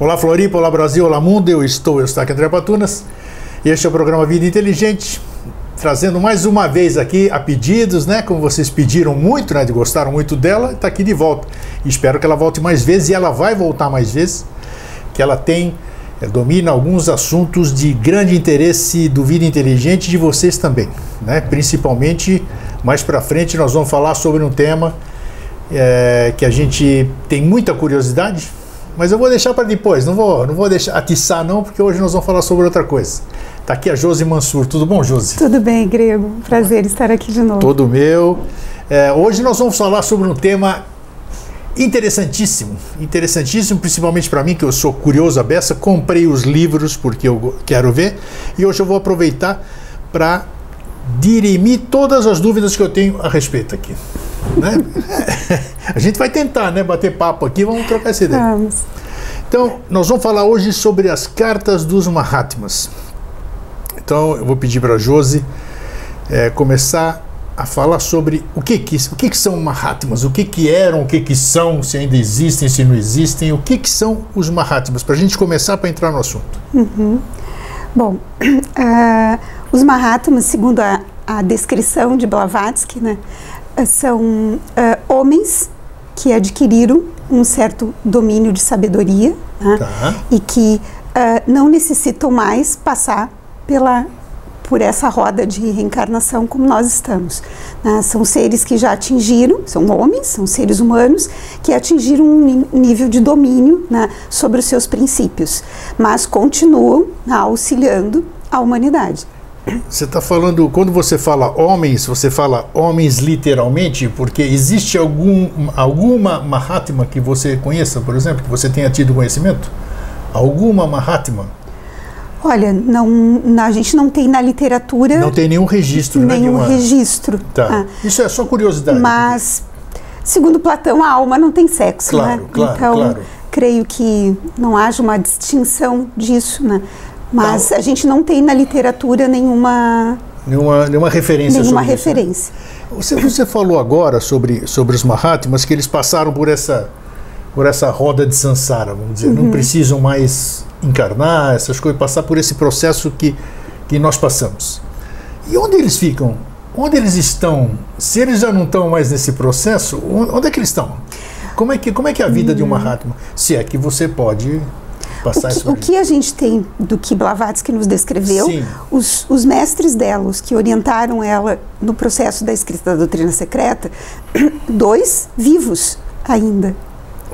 Olá Floripa, olá Brasil, olá mundo, eu estou, eu estou aqui André Patunas. Este é o programa Vida Inteligente, trazendo mais uma vez aqui a pedidos, né? Como vocês pediram muito, né? Gostaram muito dela, está aqui de volta. E espero que ela volte mais vezes e ela vai voltar mais vezes, que ela tem é, domina alguns assuntos de grande interesse do Vida Inteligente de vocês também, né? Principalmente mais para frente nós vamos falar sobre um tema é, que a gente tem muita curiosidade, mas eu vou deixar para depois, não vou, não vou deixar atiçar não, porque hoje nós vamos falar sobre outra coisa. Está aqui a Josi Mansur, tudo bom, Josi? Tudo bem, Grego, prazer estar aqui de novo. Todo meu. É, hoje nós vamos falar sobre um tema interessantíssimo, interessantíssimo, principalmente para mim, que eu sou curioso a beça, comprei os livros porque eu quero ver, e hoje eu vou aproveitar para dirimir todas as dúvidas que eu tenho a respeito aqui. Né? a gente vai tentar, né, bater papo aqui, vamos trocar essa ideia. Vamos. Então, nós vamos falar hoje sobre as cartas dos Mahatmas. Então, eu vou pedir para a Josi é, começar a falar sobre o que que, o que, que são Mahatmas, o que que eram, o que que são, se ainda existem, se não existem, o que que são os Mahatmas, para a gente começar para entrar no assunto. Uhum. Bom, uh, os Mahatmas, segundo a, a descrição de Blavatsky, né, são uh, homens que adquiriram um certo domínio de sabedoria né, tá. e que uh, não necessitam mais passar pela por essa roda de reencarnação como nós estamos. Né? São seres que já atingiram, são homens, são seres humanos que atingiram um nível de domínio né, sobre os seus princípios, mas continuam auxiliando a humanidade. Você está falando, quando você fala homens, você fala homens literalmente, porque existe algum, alguma Mahatma que você conheça, por exemplo, que você tenha tido conhecimento? Alguma Mahatma? Olha, não, a gente não tem na literatura. Não tem nenhum registro, né, Nenhum né, registro. Tá. Ah. Isso é só curiosidade. Mas, segundo Platão, a alma não tem sexo, claro, né? Claro, então, claro. creio que não haja uma distinção disso, né? Mas tá. a gente não tem na literatura nenhuma. Nenhuma, nenhuma referência nenhuma sobre referência. Isso, né? Você, você falou agora sobre, sobre os Mahatmas, que eles passaram por essa, por essa roda de Sansara, vamos dizer. Uhum. Não precisam mais encarnar, essas coisas, passar por esse processo que, que nós passamos. E onde eles ficam? Onde eles estão? Se eles já não estão mais nesse processo, onde é que eles estão? Como é que, como é, que é a vida hum. de uma Mahatma? Se é que você pode passar o que. O que a gente tem do que Blavatsky nos descreveu, os, os, mestres dela, os que orientaram ela no processo da escrita da doutrina secreta, dois vivos ainda.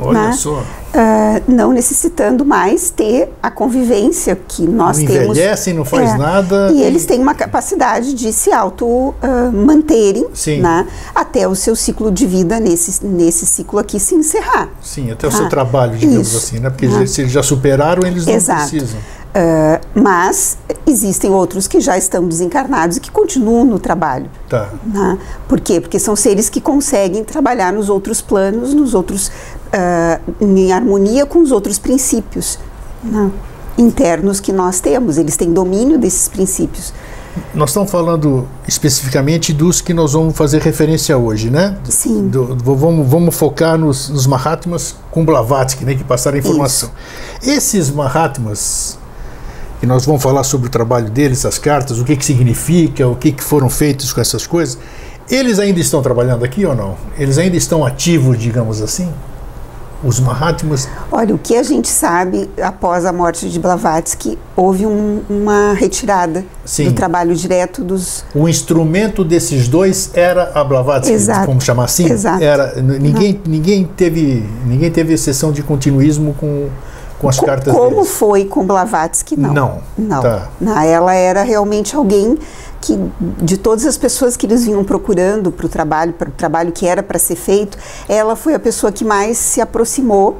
Olha né? só. Uh, não necessitando mais ter a convivência que nós não temos. Envelhecem, não faz é, nada. E, e, eles têm uma capacidade de se auto uh, manterem né, até o seu ciclo de vida nesse, nesse ciclo aqui se encerrar. Sim, até o seu ah, trabalho, digamos isso. assim, né? Porque ah. se eles já superaram, eles não Exato. precisam. Uh, mas existem outros que já estão desencarnados e que continuam no trabalho. Tá. Né? Por quê? Porque são seres que conseguem trabalhar nos outros planos, nos outros uh, em harmonia com os outros princípios né? internos que nós temos. Eles têm domínio desses princípios. Nós estamos falando especificamente dos que nós vamos fazer referência hoje, né? Sim. Do, do, vamos, vamos focar nos, nos Mahatmas com Blavatsky, né, que passaram a informação. Isso. Esses Mahatmas e nós vamos falar sobre o trabalho deles, as cartas, o que, que significa, o que, que foram feitos com essas coisas. Eles ainda estão trabalhando aqui ou não? Eles ainda estão ativos, digamos assim? Os Mahatmas? Olha, o que a gente sabe, após a morte de Blavatsky, houve um, uma retirada Sim. do trabalho direto dos... O instrumento desses dois era a Blavatsky, Exato. vamos chamar assim? Exato. Era, ninguém, ninguém, teve, ninguém teve exceção de continuismo com com as Co cartas Como deles. foi com Blavatsky, não. Não. Não. Tá. não. Ela era realmente alguém que, de todas as pessoas que eles vinham procurando para o trabalho, para o trabalho que era para ser feito, ela foi a pessoa que mais se aproximou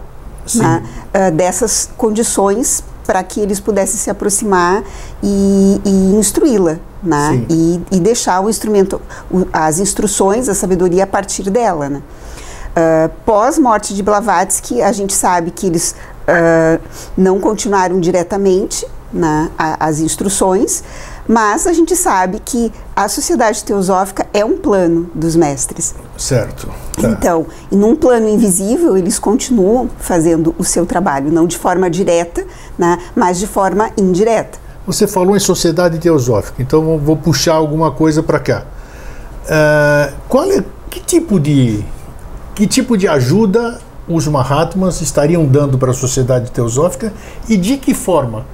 né, uh, dessas condições para que eles pudessem se aproximar e, e instruí-la, né? E, e, deixar o instrumento, o, as instruções, a sabedoria a partir dela, né? Uh, Pós-morte de Blavatsky, a gente sabe que eles uh, não continuaram diretamente na, a, as instruções, Mas a gente sabe que a sociedade teosófica é um plano dos mestres. Certo. Tá. Então, num plano invisível, eles continuam fazendo o seu trabalho, não de forma direta, né, mas de forma indireta. Você falou em sociedade teosófica, então vou puxar alguma coisa para cá. Uh, qual é, que tipo de que tipo de ajuda os Mahatmas estariam dando para a sociedade teosófica e de que forma?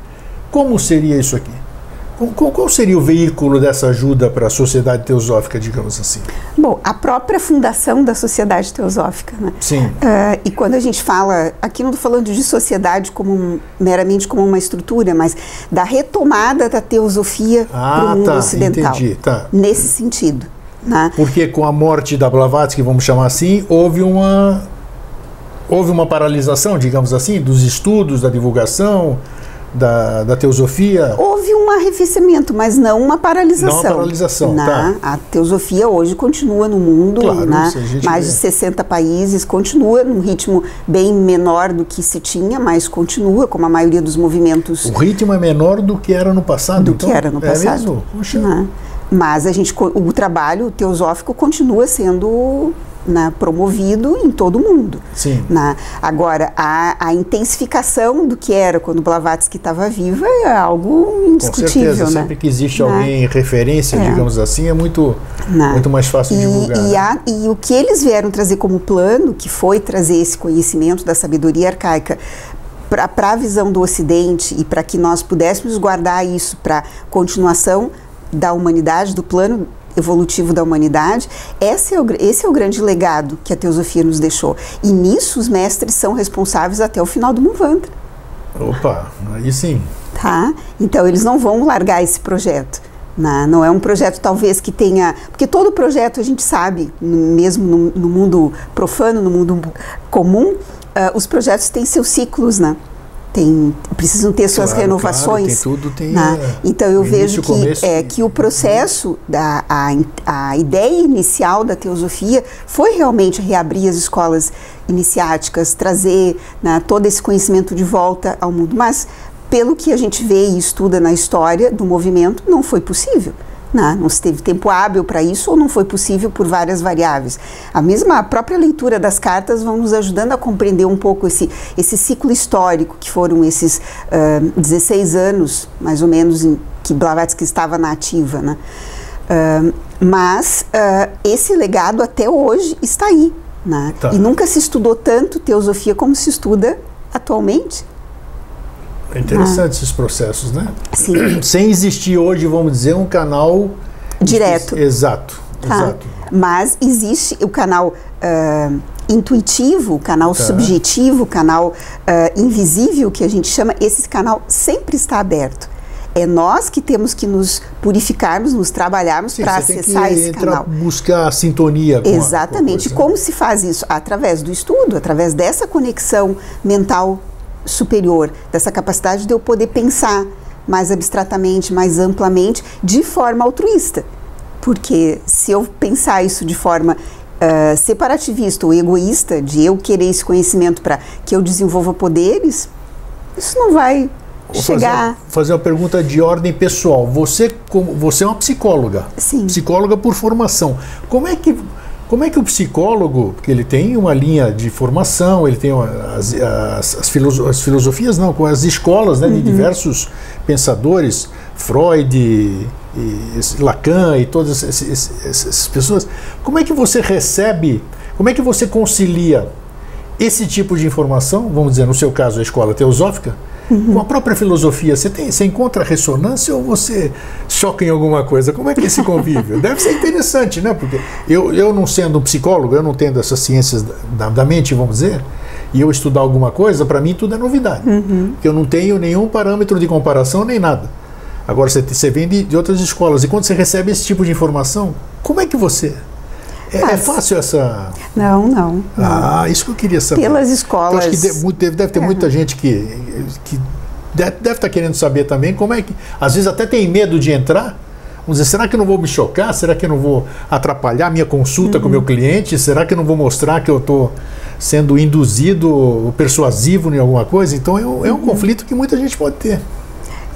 Como seria isso aqui? Qual, qual seria o veículo dessa ajuda para a sociedade teosófica, digamos assim? Bom, a própria fundação da sociedade teosófica, né? Sim. Uh, e quando a gente fala, aqui não estou falando de sociedade como meramente como uma estrutura, mas da retomada da teosofia ah, para o mundo tá, ocidental. Entendi, tá. Nesse sentido. Né? Porque com a morte da Blavatsky, vamos chamar assim, houve uma houve uma paralisação, digamos assim, dos estudos, da divulgação, da, da teosofia? Houve um arrefecimento, mas não uma paralisação. Não uma paralisação, Na, tá. A teosofia hoje continua no mundo, claro, né? mais vê. de 60 países, continua num ritmo bem menor do que se tinha, mas continua, como a maioria dos movimentos. O ritmo é menor do que era no passado? Do então? que era no passado. É mesmo? Puxa. Né? Mas a gente, o trabalho teosófico continua sendo né, promovido em todo o mundo. Sim. Né? Agora, a, a, intensificação do que era quando Blavatsky estava viva é algo indiscutível. Com certeza, né? sempre que existe né? alguém em referência, é. digamos assim, é muito, né? muito mais fácil e, divulgar. E, né? a, e o que eles vieram trazer como plano, que foi trazer esse conhecimento da sabedoria arcaica para a visão do Ocidente e para que nós pudéssemos guardar isso para continuação da humanidade, do plano evolutivo da humanidade, esse é, o, esse é o grande legado que a teosofia nos deixou. E nisso os mestres são responsáveis até o final do Manvandra. Opa, aí sim. Tá? Então eles não vão largar esse projeto. Não, não é um projeto talvez que tenha. Porque todo projeto a gente sabe, mesmo no, no mundo profano, no mundo comum, uh, os projetos têm seus ciclos, né? Tem, precisam ter suas claro, renovações. Claro, tem tudo, tem, né? é, então eu vejo início, que, começo, é, que o processo, da, a, a ideia inicial da teosofia foi realmente reabrir as escolas iniciáticas, trazer né, todo esse conhecimento de volta ao mundo. Mas, pelo que a gente vê e estuda na história do movimento, não foi possível. Não, não se teve tempo hábil para isso ou não foi possível por várias variáveis. A mesma a própria leitura das cartas vão nos ajudando a compreender um pouco esse, esse ciclo histórico que foram esses uh, 16 anos, mais ou menos, em que Blavatsky estava na ativa. Né? Uh, mas uh, esse legado até hoje está aí. Né? Tá. E nunca se estudou tanto teosofia como se estuda atualmente. É interessante ah. esses processos, né? Sim. Sem existir hoje, vamos dizer, um canal direto. Exato. Tá. exato. Mas existe o canal uh, intuitivo, o canal Tá. subjetivo, o canal uh, invisível que a gente chama. Esse canal sempre está aberto. É nós que temos que nos purificarmos, nos trabalharmos para você tem acessar que esse entrar, canal. buscar a sintonia com a- com a Exatamente. né? Como se faz isso? Através do estudo, através dessa conexão mental superior, dessa capacidade de eu poder pensar mais abstratamente, mais amplamente, de forma altruísta. Porque se eu pensar isso de forma ah, separativista ou egoísta, de eu querer esse conhecimento para que eu desenvolva poderes, isso não vai Vou chegar. Fazer, fazer uma pergunta de ordem pessoal. Você, como, você é uma psicóloga. Sim. Psicóloga por formação. Como é que. Como é que o psicólogo, porque ele tem uma linha de formação, ele tem uma- as, as, as filoso- as filosofias, não, com as escolas né, Uhum. de diversos pensadores, Freud, e, esse Lacan e todas essas pessoas. Como é que você recebe, como é que você concilia esse tipo de informação, vamos dizer, no seu caso, a escola teosófica, com a própria filosofia? Você, tem, você encontra ressonância ou você choca em alguma coisa? Como é que é esse convívio? Deve ser interessante, né? Porque eu, eu não sendo um psicólogo, eu não tendo essas ciências da, da mente, vamos dizer, e eu estudar alguma coisa, para mim tudo é novidade. Porque eu não tenho nenhum parâmetro de comparação nem nada. Agora, você, você vem de, de outras escolas, e quando você recebe esse tipo de informação, como é que você. É, é fácil essa. Não, não. não. Ah, isso que eu queria saber. Pelas Eu escolas. acho que de- muito- deve, deve ter É. muita gente que, que deve, deve estar querendo saber também como é que. Às vezes até tem medo de entrar. Vamos dizer, será que eu não vou me chocar? Será que eu não vou atrapalhar a minha consulta com o meu cliente? Será que eu não vou mostrar que eu estou sendo induzido, persuasivo em alguma coisa? Então é um, é um conflito que muita gente pode ter.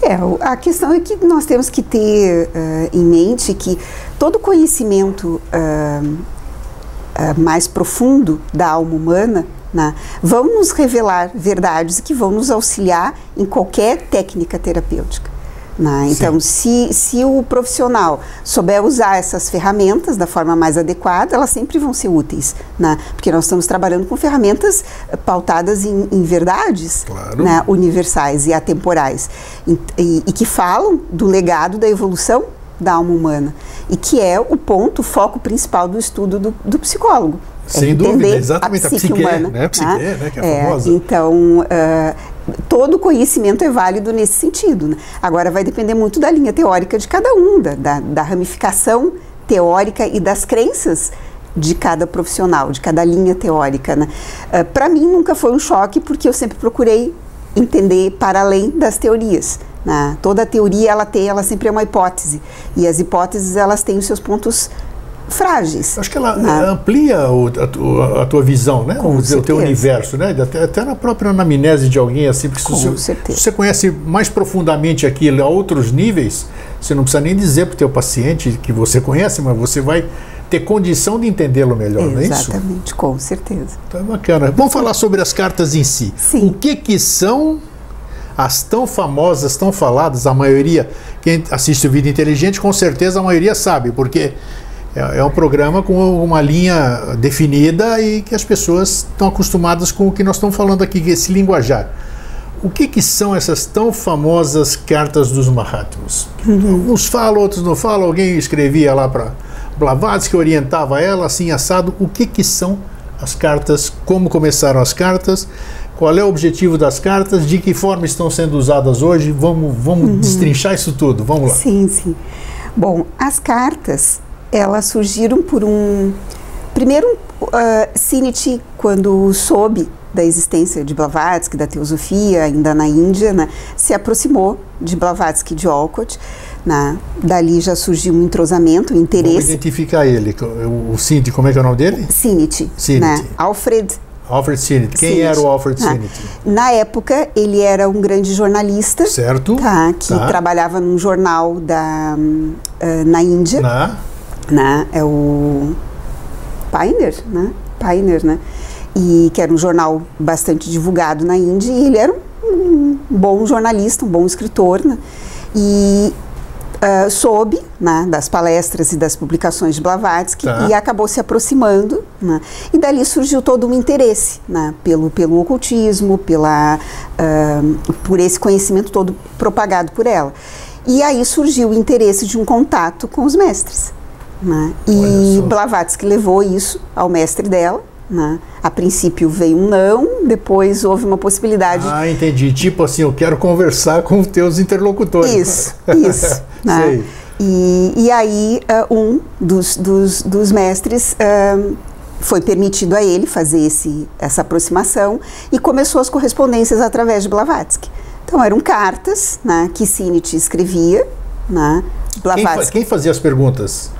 É, a questão é que nós temos que ter uh, em mente que todo conhecimento uh, uh, mais profundo da alma humana né, vão nos revelar verdades que vão nos auxiliar em qualquer técnica terapêutica. Né? Então, se, se o profissional souber usar essas ferramentas da forma mais adequada, elas sempre vão ser úteis, né? porque nós estamos trabalhando com ferramentas eh, pautadas em, em verdades claro. né? universais e atemporais, e, e, e que falam do legado da evolução da alma humana, e que é o ponto, o foco principal do estudo do, do psicólogo. Sem é dúvida, exatamente a psique, a psique humana. Né? A psique, né? né? Que é, é famosa. Então, uh, todo conhecimento é válido nesse sentido. Né? Agora, vai depender muito da linha teórica de cada um, da, da, da ramificação teórica e das crenças de cada profissional, de cada linha teórica. Né? Uh, Para mim, nunca foi um choque, porque eu sempre procurei entender para além das teorias. Né? Toda teoria ela tem, ela sempre é uma hipótese e as hipóteses elas têm os seus pontos frágeis. Acho que ela né? amplia o, a, tua, a, tua visão, né? Com o, teu universo, né? Até, até, na própria anamnese de alguém, assim, porque Com se, você, certeza. se você conhece mais profundamente aquilo a outros níveis, você não precisa nem dizer para o teu paciente que você conhece, mas você vai ter condição de entendê-lo melhor, Exatamente, não é isso? Exatamente, com certeza. Então é bacana. Vamos falar sobre as cartas em si. Sim. O que que são as tão famosas, tão faladas, a maioria, quem assiste o Vida Inteligente, com certeza a maioria sabe, porque é, é um programa com uma linha definida e que as pessoas estão acostumadas com o que nós estamos falando aqui, que esse linguajar. O que, que são essas tão famosas cartas dos Mahatmas? Uhum. Uns falam, outros não falam. Alguém escrevia lá para Blavatsky, orientava ela, assim, assado. O que, que são as cartas? Como começaram as cartas? Qual é o objetivo das cartas? De que forma estão sendo usadas hoje? Vamos, vamos uhum. destrinchar isso tudo. Vamos lá. Sim, sim. Bom, as cartas elas surgiram por um. Primeiro, uh, Sinit, quando soube da existência de Blavatsky, da teosofia, ainda na Índia, né, se aproximou de Blavatsky de Olcott. Né, dali já surgiu um entrosamento, um interesse. Vamos identificar ele. O Sinit, como é que é o nome dele? Sinit. Sinit. Né, Alfred Alfred Sinnett. Quem Sinnett. era o Alfred Ah, Sinnett? Na época, ele era um grande jornalista. Certo. Tá, que Tá. trabalhava num jornal da, ah, na Índia. Na, né? É o Pioneer, né? Pioneer, né? E que era um jornal bastante divulgado na Índia e ele era um, bom jornalista, um bom escritor, né? E ah, soube né, das palestras e das publicações de Blavatsky Tá. e acabou se aproximando, né? E dali surgiu todo um interesse, né? Pelo, pelo ocultismo, pela, ah, por esse conhecimento todo propagado por ela. E aí surgiu o interesse de um contato com os mestres. Né? E. Blavatsky levou isso ao mestre dela. Né? A princípio veio um não, depois houve uma possibilidade. ah, entendi. Tipo assim, eu quero conversar com os teus interlocutores. Isso, isso. né? E, e aí ah, um dos, dos, dos mestres ah, foi permitido a ele fazer esse, essa aproximação e começou as correspondências através de Blavatsky. Então eram cartas né, que Sinit escrevia, né? Quem, fa- Blavatsky, quem fazia as perguntas?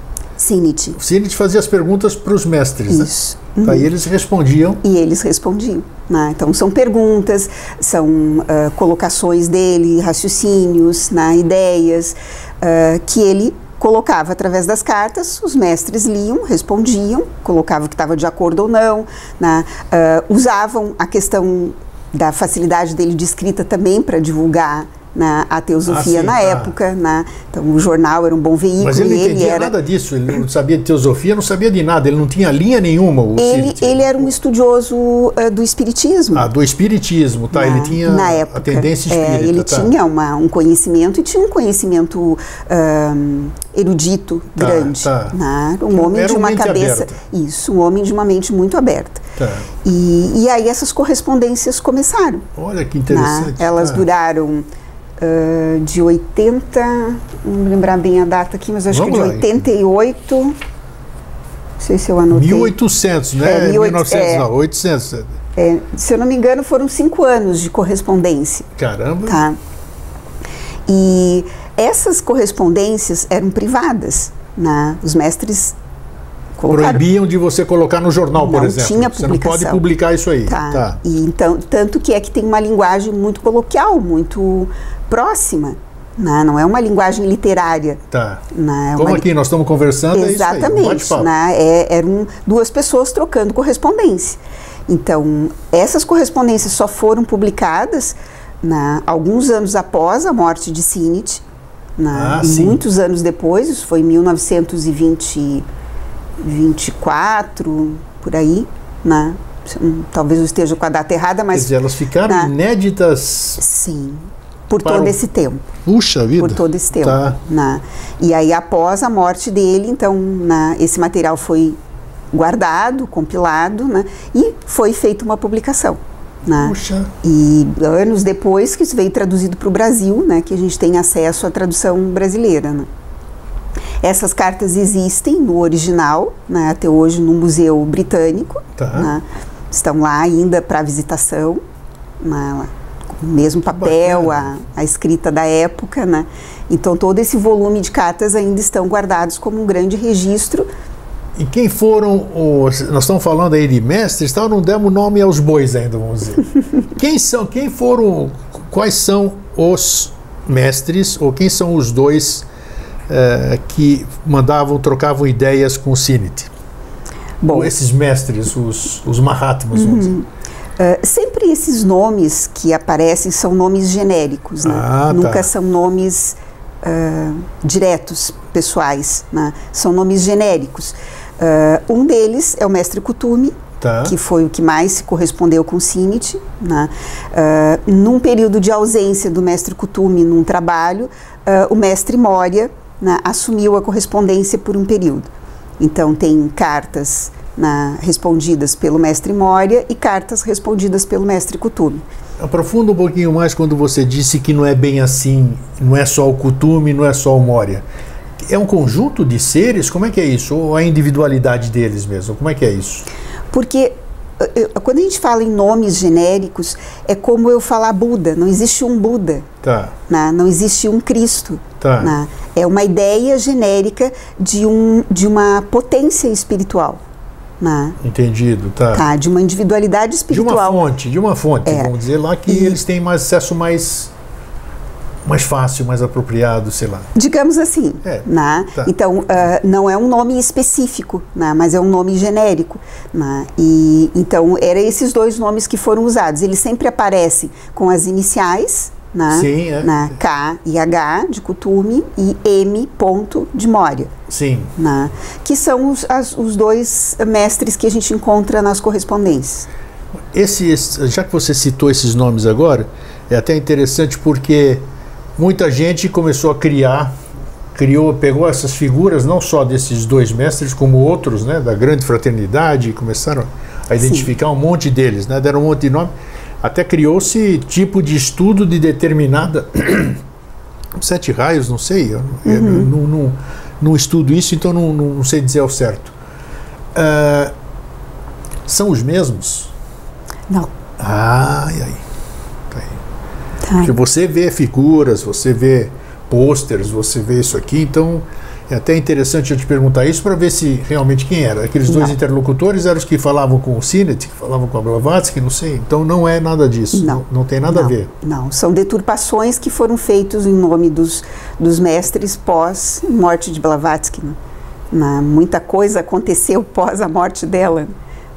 Sinit, O Sinnett fazia as perguntas para os mestres, né? isso. Aí eles respondiam. E eles respondiam. né? Então, são perguntas, são ah, colocações dele, raciocínios, né? ideias, ah, que ele colocava através das cartas, os mestres liam, respondiam, colocavam que estava de acordo ou não, né? Ah, usavam a questão da facilidade dele de escrita também para divulgar né, a teosofia Ah, sim, na tá. época. Né? Então, o jornal era um bom veículo Mas ele não ele entendia era... nada disso. Ele não sabia de teosofia, não sabia de nada. Ele não tinha linha nenhuma. Ele, ele era um estudioso ah, do espiritismo. Ah, do espiritismo, tá? na, ele tinha na época. a tendência É, espírita. ele tá. tinha uma, um conhecimento e tinha um conhecimento erudito Tá, grande. tá. né? Um homem Era de uma cabeça. aberta. Isso, um homem de uma mente muito aberta. Tá. E, e aí essas correspondências começaram. Olha que né? interessante. Elas tá. duraram ah, de 80, não me lembrar bem a data aqui, mas acho Vamos que lá. de 88. Não sei se eu anotei. 1800, né? É, 1800, 1900, é. não, 800. É, se eu não me engano, foram cinco anos de correspondência. Caramba. Tá? E essas correspondências eram privadas. Né? Os mestres colocaram. Proibiam de você colocar no jornal, por Não exemplo. tinha Você não pode publicação. publicar isso aí. Tá. Tá. E então, tanto que é que tem uma linguagem muito coloquial, muito próxima. Né? Não é uma linguagem literária. Tá. Né? É Como uma... aqui nós estamos conversando, Exatamente. É né? é, eram duas pessoas trocando correspondência. Então, essas correspondências só foram publicadas né, alguns anos após a morte de Sinit, né, ah, e sim. muitos anos depois, isso foi em 1924, por aí, né? talvez eu esteja com a data errada, mas... Quer dizer, elas ficaram né, inéditas... Sim, por todo esse tempo. Puxa vida! Por todo esse tempo. Tá. Né? E aí, após a morte dele, então, né, esse material foi guardado, compilado, né? E foi feita uma publicação. Né? Puxa. E anos depois que isso veio traduzido para o Brasil, né, que a gente tem acesso à tradução brasileira. Né? Essas cartas existem no original, né, até hoje no Museu Britânico. Tá. Né? Estão lá ainda para visitação, né, com o mesmo papel, a, a, escrita da época. Né? Então, todo esse volume de cartas ainda estão guardados como um grande registro e quem foram os. Nós estamos falando aí de mestres, tal, não demos nome aos bois ainda, vamos dizer. quem são, quem foram, quais são os mestres, ou quem são os dois eh, que mandavam, trocavam ideias com o Sinit? Bom, ou esses mestres, os, os Mahatmas, uhum. vamos dizer. Uh, sempre esses nomes que aparecem são nomes genéricos, né? Ah, tá. nunca tá. são nomes uh, diretos, pessoais, né? são nomes genéricos. Uh, um deles é o mestre Kutumi, tá. que foi o que mais se correspondeu com Sinit. Né? Num período de ausência do mestre Kutumi num trabalho, o mestre Moria né, assumiu a correspondência por um período. Então, tem cartas né, respondidas pelo mestre Moria e cartas respondidas pelo mestre Kutumi. Aprofunda um pouquinho mais quando você disse que não é bem assim, não é só o Kutumi, não é só o Moria é um conjunto de seres? Como é que é isso? Ou a individualidade deles mesmo? Como é que é isso? Porque eh, eh, quando a gente fala em nomes genéricos, é como eu falar Buda. Não existe um Buda. Tá. Né? Não existe um Cristo. Tá. Né? É uma ideia genérica de, um, de uma potência espiritual. Né? Entendido, tá. tá. De uma individualidade espiritual. De uma fonte, de uma fonte. É. Vamos dizer lá que e... eles têm mais acesso mais mais fácil, mais apropriado, sei lá. Digamos assim, é, né? Tá. Então, uh, não é um nome específico, né? mas é um nome genérico. Né? E, então, eram esses dois nomes que foram usados. Eles sempre aparecem com as iniciais, né? Sim, é. Né? K e H de Kutume e M ponto de Moria. Sim. Né? Que são os, as, os dois mestres que a gente encontra nas correspondências. Esse, já que você citou esses nomes agora, é até interessante porque muita gente começou a criar, criou, pegou essas figuras não só desses dois mestres como outros, né, da grande fraternidade, começaram a identificar Sim. um monte deles, né, deram um monte de nome, até criou-se tipo de estudo de determinada sete raios, não sei, eu, uhum. não, não, não, estudo isso, então não, não sei dizer ao certo. Uh, são os mesmos? Não. Ai, ai. Tá. Porque você vê figuras, você vê posters, você vê isso aqui, então é até interessante eu te perguntar isso para ver se realmente quem era. Aqueles dois não. interlocutores eram os que falavam com o Sinet, que falavam com a Blavatsky, não sei. Então não é nada disso. Não, não, tem nada não, a ver. Não, são deturpações que foram feitas em nome dos, dos mestres pós morte de Blavatsky. Né? Muita coisa aconteceu pós a morte dela.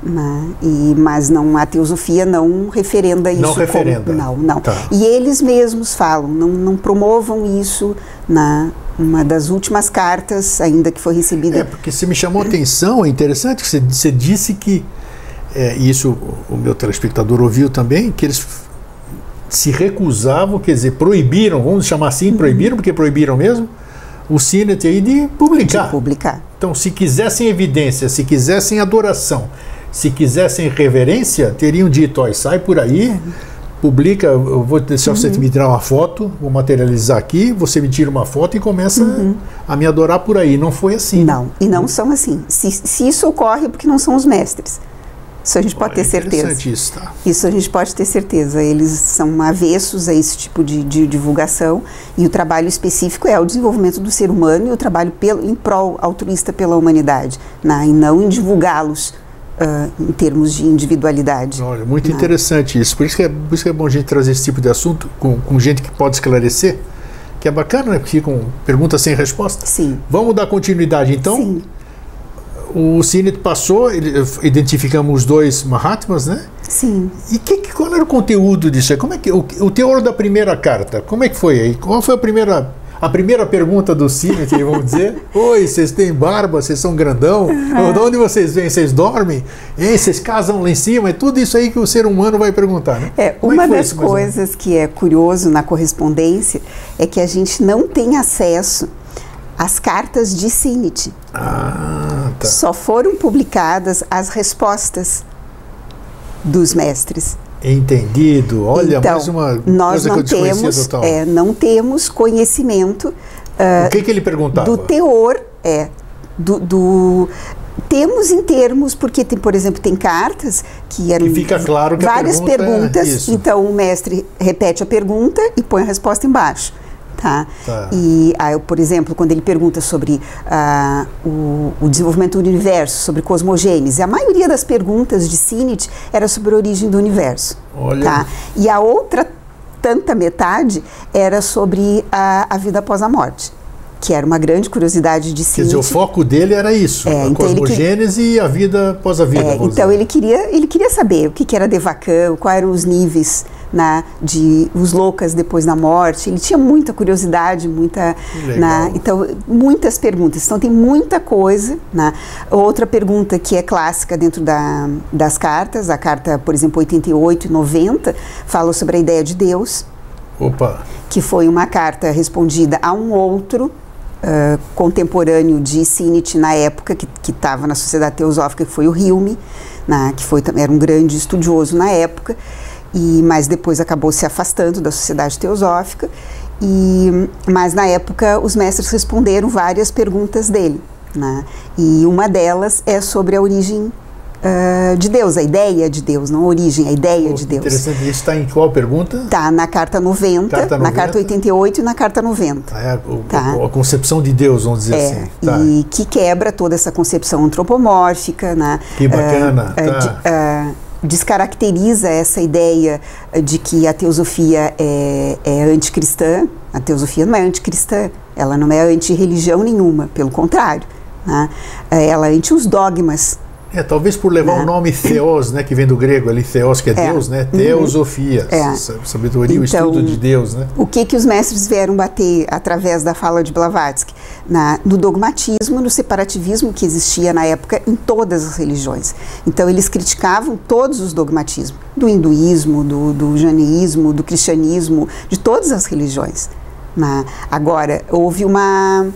Né? E, mas não, a teosofia não referenda isso. Não referenda. Como, não, não. Tá. E eles mesmos falam, não, não promovam isso na uma das últimas cartas, ainda que foi recebida. É, porque você me chamou a atenção, é interessante que você, você disse que, é, e isso o, meu telespectador ouviu também, que eles se recusavam, quer dizer, proibiram, vamos chamar assim, uhum. proibiram, porque proibiram mesmo, o Sinet aí de publicar. De publicar. Então, se quisessem evidência, se quisessem adoração, se quisessem reverência, teriam dito: ó, sai por aí, publica, eu vou deixar uhum. você me tirar uma foto, vou materializar aqui, você me tira uma foto e começa uhum. a, me adorar por aí. Não foi assim. Não, e não são assim. Se, se isso ocorre, é porque não são os mestres. Isso a gente pode ter certeza. Isso, tá. isso a gente pode ter certeza. Eles são avessos a esse tipo de, de, divulgação e o trabalho específico é o desenvolvimento do ser humano e o trabalho pelo, em prol altruísta pela humanidade, né? e não em divulgá-los Uh, em termos de individualidade. Olha, muito né? interessante isso. Por isso, que é, por isso que é bom a gente trazer esse tipo de assunto com, com gente que pode esclarecer, que é bacana, né? Ficam perguntas sem resposta. Sim. Vamos dar continuidade, então. Sim. O Cine passou, ele- identificamos os dois Mahatmas, né? Sim. E que, qual era o conteúdo disso? Como é que o, o teor da primeira carta? Como é que foi aí? Qual foi a primeira a primeira pergunta do Cine, que vamos dizer? Oi, vocês têm barba, vocês são grandão? De onde vocês vêm? Vocês dormem? Hein, vocês casam lá em cima? É tudo isso aí que o ser humano vai perguntar, né? É, Como uma foi das isso, coisas que é curioso na correspondência é que a gente não tem acesso às cartas de Sinit. Ah, tá. Só foram publicadas as respostas dos mestres. Entendido. Olha, então, mais uma nós coisa não que eu temos, é, não temos conhecimento o que, que ele perguntava? do teor, é, do, do- temos em termos, porque tem, por exemplo, tem cartas que eram claro que várias pergunta é perguntas, isso. então o mestre repete a pergunta e põe a resposta embaixo. Tá? Tá. E, aí, por exemplo, quando ele pergunta sobre ah, o, o desenvolvimento do universo, sobre cosmogênese, a maioria das perguntas de Sinit era sobre a origem do universo. Olha. Tá? E a outra tanta metade era sobre a, a vida após a morte, que era uma grande curiosidade de Quer Sinit. dizer, o foco dele era isso, É, a então que- cosmogênese e a vida após a vida. É, então dizer. ele queria, ele queria saber o que, que era Devacan, quais eram os níveis né, de os loucas depois da morte. Ele tinha muita curiosidade, muita, né, então muitas perguntas. Então tem muita coisa. Né. Outra pergunta que é clássica dentro da, das cartas, a carta, por exemplo, 88 e 90, fala sobre a ideia de Deus Opa, que foi uma carta respondida a um outro ah, contemporâneo de Sinit na época, que estava na Sociedade Teosófica, que foi o Hilme, né, que foi, era um grande estudioso na época, e mas depois acabou se afastando da Sociedade Teosófica. E, mas na época os mestres responderam várias perguntas dele. Né, e uma delas é sobre a origem ah, de Deus, a ideia de Deus, não a origem, a ideia de Deus. interessante. Isso está em qual pergunta? Tá na carta 90, Carta na 90. carta 88 e na carta 90. Ah, é a, o- Tá. a concepção de Deus, vamos dizer É, assim. Tá. e que quebra toda essa concepção antropomórfica, né? Que bacana, ah, tá. de- ah, descaracteriza essa ideia de que a teosofia é, é anticristã. A teosofia não é anticristã, ela não é anti-religião nenhuma, pelo contrário. Né? Eh, Ela é anti os dogmas É, talvez por levar Né? o nome Theos, né, que vem do grego ali, Theos, que é, É. Deus, né? Uhum. Teosofia, É. sa- sabedoria, o Então, estudo de Deus, né? O que, que os mestres vieram bater através da fala de Blavatsky? Na, no dogmatismo, no separativismo que existia na época em todas as religiões. Então, eles criticavam todos os dogmatismos, do hinduísmo, do, do janeísmo, do cristianismo, de todas as religiões. Na, agora, houve uma,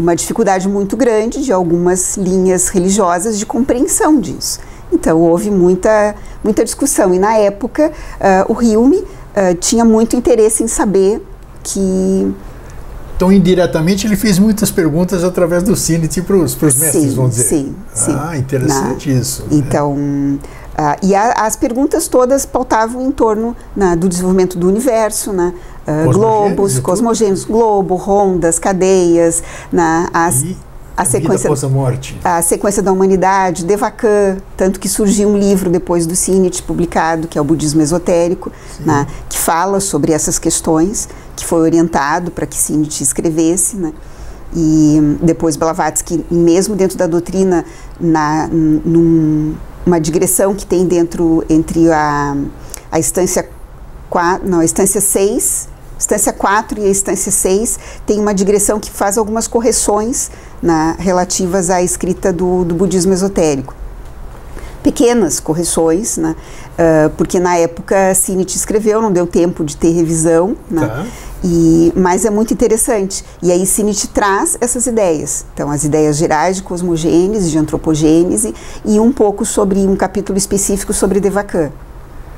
uma dificuldade muito grande de algumas linhas religiosas de compreensão disso. Então, houve muita, muita discussão. E, na época, ah, o Hilme ah, tinha muito interesse em saber que Então, indiretamente, ele fez muitas perguntas através do Sinit para os mestres, Sim, vamos dizer. sim, sim. Ah, interessante isso. né? Então, ah, e a- as perguntas todas pautavam em torno né, do desenvolvimento do universo, né? Cosmogênese globos, tudo. cosmogêneos, globo, rondas, cadeias, né, as, E a sequência após a morte. a sequência da humanidade, Devakan, tanto que surgiu um livro depois do Sinit publicado, que é o Budismo Esotérico, né, que fala sobre essas questões, que foi orientado para que Sinit escrevesse, né, e depois Blavatsky, mesmo dentro da doutrina, na, num, uma digressão que tem dentro entre a, a instância 4, não, a instância 6, instância 4 e a instância 6, tem uma digressão que faz algumas correções na, relativas à escrita do, do budismo esotérico. Pequenas correções, né? Ah, porque na época Sinit escreveu, não deu tempo de ter revisão, né? Tá. E, mas é muito interessante. E aí Sinit traz essas ideias. Então, as ideias gerais de cosmogênese, de antropogênese e um pouco sobre um capítulo específico sobre Devakan.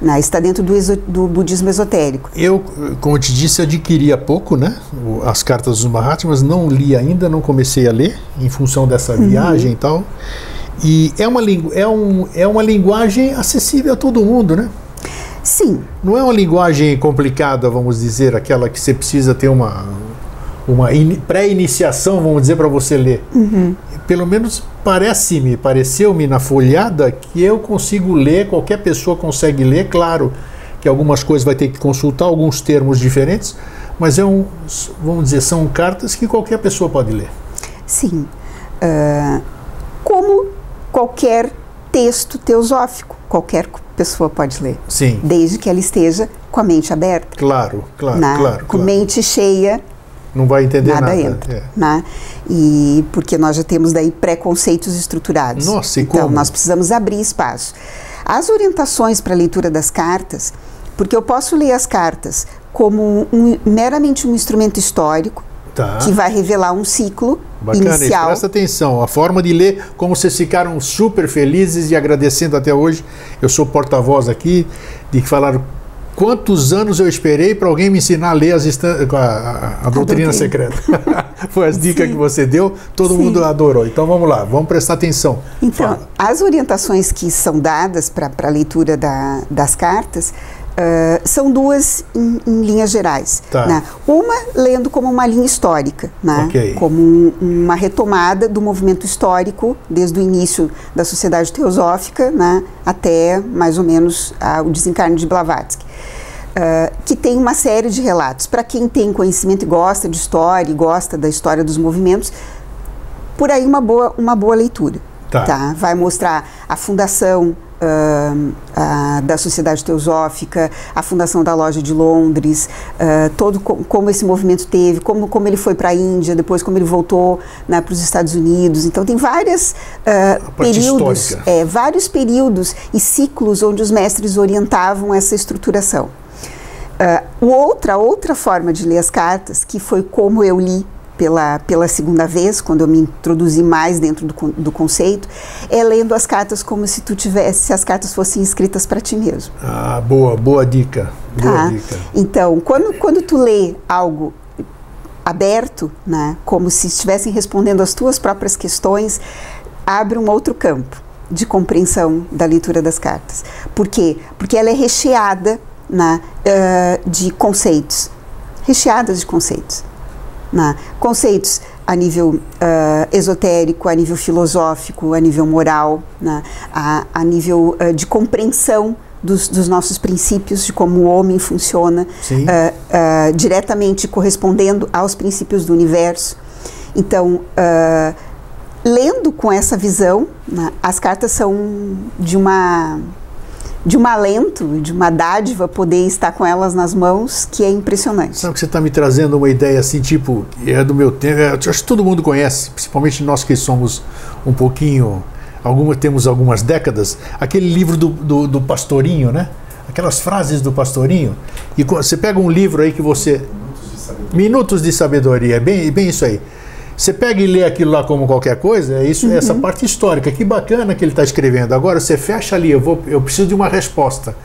Né? Está dentro do, exo- do budismo esotérico. Eu, como eu te disse, adquiri há pouco, né? As cartas dos Mahatmas, não li ainda, não comecei a ler, em função dessa Uhum. viagem e tal. E é uma, é, um, é uma linguagem acessível a todo mundo, né? Sim, Não é uma linguagem complicada, vamos dizer, aquela que você precisa ter uma, uma ini- pré-iniciação, vamos dizer, para você ler. Pelo menos parece-me, pareceu-me na folhada que eu consigo ler, qualquer pessoa consegue ler, claro que algumas coisas vai ter que consultar, alguns termos diferentes, Mas é um, vamos dizer, são cartas que qualquer pessoa pode ler. Sim. Uh, como qualquer texto teosófico, qualquer pessoa pode ler. Sim. Desde que ela esteja com a mente aberta. Claro, claro, na, claro. Com claro. mente cheia. Não vai entender nada. nada. entra. É. Né? E porque nós já temos daí preconceitos estruturados. Nossa, e então como? nós precisamos abrir espaço. As orientações para a leitura das cartas, porque eu posso ler as cartas como um, meramente um instrumento histórico Tá. que vai revelar um ciclo Bacana, inicial. presta atenção. A forma de ler, como vocês ficaram super felizes e agradecendo até hoje. Eu sou porta-voz aqui, de que falaram quantos anos eu esperei para alguém me ensinar a ler as estan- a, a- a doutrina secreta. Foi as dicas Sim. que você deu, todo Sim. mundo adorou. Então vamos lá, vamos prestar atenção. Então, Fala. as orientações que são dadas para a leitura da- das cartas ah, são duas em, em linhas gerais. Tá. né? Uma lendo como uma linha histórica, né? Ok. como um- uma retomada do movimento histórico desde o início da sociedade teosófica né? até mais ou menos o desencarne de Blavatsky. Que tem uma série de relatos. Para quem tem conhecimento e gosta de história, e gosta da história dos movimentos, por aí uma boa, uma boa leitura. Tá. Vai mostrar a fundação ah, da Sociedade Teosófica, a fundação da Loja de Londres, ah, todo co- como esse movimento teve, como, como ele foi para a Índia, depois como ele voltou né, para os Estados Unidos. Então tem parte períodos, é, vários períodos e ciclos onde os mestres orientavam essa estruturação. O outra, outra forma de ler as cartas, que foi como eu li pela, pela segunda vez, quando eu me introduzi mais dentro do, do conceito, é lendo as cartas como se tu tivesse, se as cartas fossem escritas para ti mesmo. Ah, boa, boa dica. Boa Tá? dica. Então, quando, quando tu lê algo aberto, né, como se estivessem respondendo às tuas próprias questões, abre um outro campo de compreensão da leitura das cartas. Por quê? Porque ela é recheada né, ah, de conceitos, recheadas de conceitos. né? Conceitos a nível ah, esotérico, a nível filosófico, a nível moral, né? a, a nível ah, de compreensão dos, dos nossos princípios, de como o homem funciona, diretamente correspondendo aos princípios do universo. Então, lendo com essa visão, né, as cartas são de uma de um alento, de uma dádiva poder estar com elas nas mãos, que é impressionante. Sabe que você está me trazendo uma ideia assim, tipo, é do meu tempo, é, acho que todo mundo conhece, principalmente nós que somos um pouquinho, alguma, temos algumas décadas, aquele livro do, do, do Pastorinho, né? Aquelas frases do Pastorinho. E você pega um livro aí que você. Minutos de sabedoria, é bem, bem isso aí. Você pega e lê aquilo lá como qualquer coisa, é isso, essa parte histórica. Que bacana que ele está escrevendo. Agora você fecha ali, eu, vou, eu preciso de uma resposta.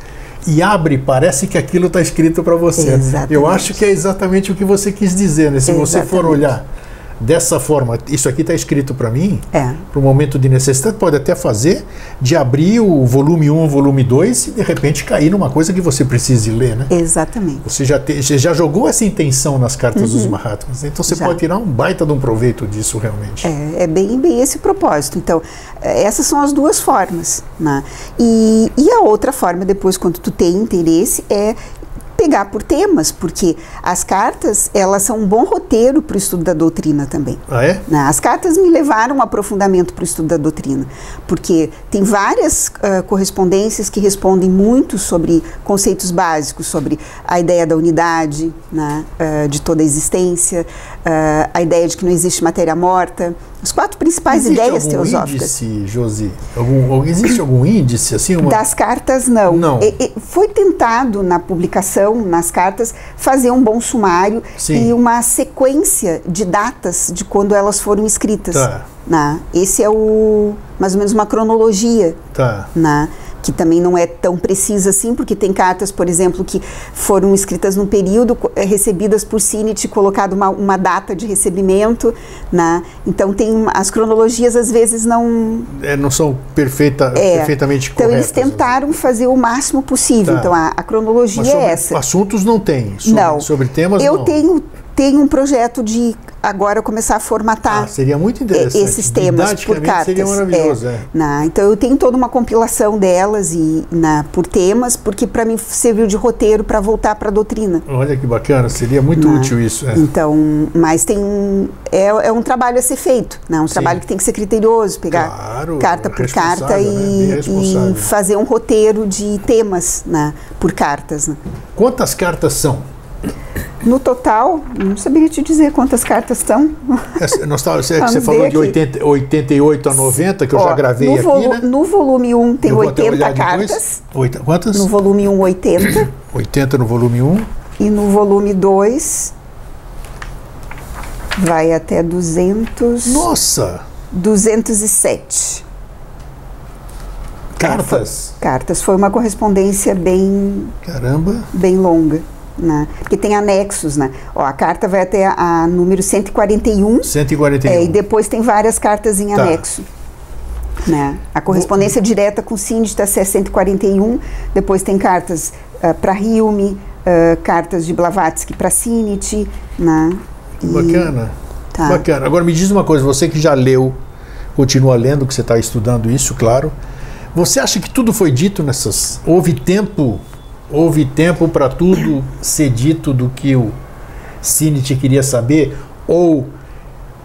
E abre, parece que aquilo está escrito para você. Exatamente. Eu acho que é exatamente o que você quis dizer, né? Se você for Exatamente. olhar dessa forma, isso aqui está escrito para mim, É. para um momento de necessidade, pode até fazer de abrir o volume 1, o volume 2 e de repente cair numa coisa que você precise ler, né? Exatamente. Você já, te- já jogou essa intenção nas cartas dos Mahatmas, então você Já. pode tirar um baita de um proveito disso realmente. É, é bem, bem esse o propósito. Então, eh, essas são as duas formas. Né? E, e a outra forma, depois, quando tu tem interesse, é pegar por temas, porque as cartas, elas são um bom roteiro para o estudo da doutrina também. Ah, é? né? As cartas me levaram a um aprofundamento para o estudo da doutrina, porque tem várias ah, correspondências que respondem muito sobre conceitos básicos, sobre a ideia da unidade né, ah, de toda a existência, ah, a ideia de que não existe matéria morta, as quatro principais Existe ideias algum teosóficas. índice, Josi? Algum, algum- existe algum índice assim? Uma... Das cartas, não. Não. E- e foi tentado na publicação, nas cartas, fazer um bom sumário Sim. e uma sequência de datas de quando elas foram escritas. Tá. né? Esse é o mais ou menos uma cronologia Tá. né? Que também não é tão precisa assim, porque tem cartas, por exemplo, que foram escritas num período, eh, recebidas por Sinit, colocado uma, uma data de recebimento, né? Então tem as cronologias às vezes não É, não são perfeita, é. perfeitamente Então corretas. eles tentaram fazer o máximo possível. Tá. Então a, a cronologia sobre é essa. assuntos não tem. Sobre, não. sobre temas Eu não. tenho tenho um projeto de agora começar a formatar ah, seria muito interessante. esses temas por cartas. Seria maravilhoso, é, é. Na, então eu tenho toda uma compilação delas e na, por temas, porque para mim serviu de roteiro para voltar para a doutrina. Olha que bacana, seria muito na, útil isso. É. Então, mas tem é, é, um trabalho a ser feito, né? um Sim. trabalho que tem que ser criterioso, pegar claro, carta por carta e, né? e, fazer um roteiro de temas né? por cartas. Né? Quantas cartas são? No total, não saberia te dizer quantas cartas estão. É, nós tá, você, você falou de 80, 88 a 90, que eu Ó, já gravei aqui, volu né? No volume 1 tem 80 cartas. Oito, quantas? No volume 1, 80. 80 no volume 1. E no volume 2 vai até 200. Nossa! 207. Cartas? É, cartas. Foi uma correspondência bem. Caramba! Bem longa né? Porque tem anexos, né? Ó, a carta vai até a, a número 141. 141. É, e depois tem várias cartas em tá. anexo. Né? A correspondência direta com o síndico é 141, depois tem cartas uh, para Hilme, uh, cartas de Blavatsky para Sinit, né? E, bacana. Tá. Bacana. Agora me diz uma coisa, você que já leu, continua lendo, que você está estudando isso, claro. Você acha que tudo foi dito nessas. Houve tempo houve tempo para tudo ser dito do que o Sinit queria saber, ou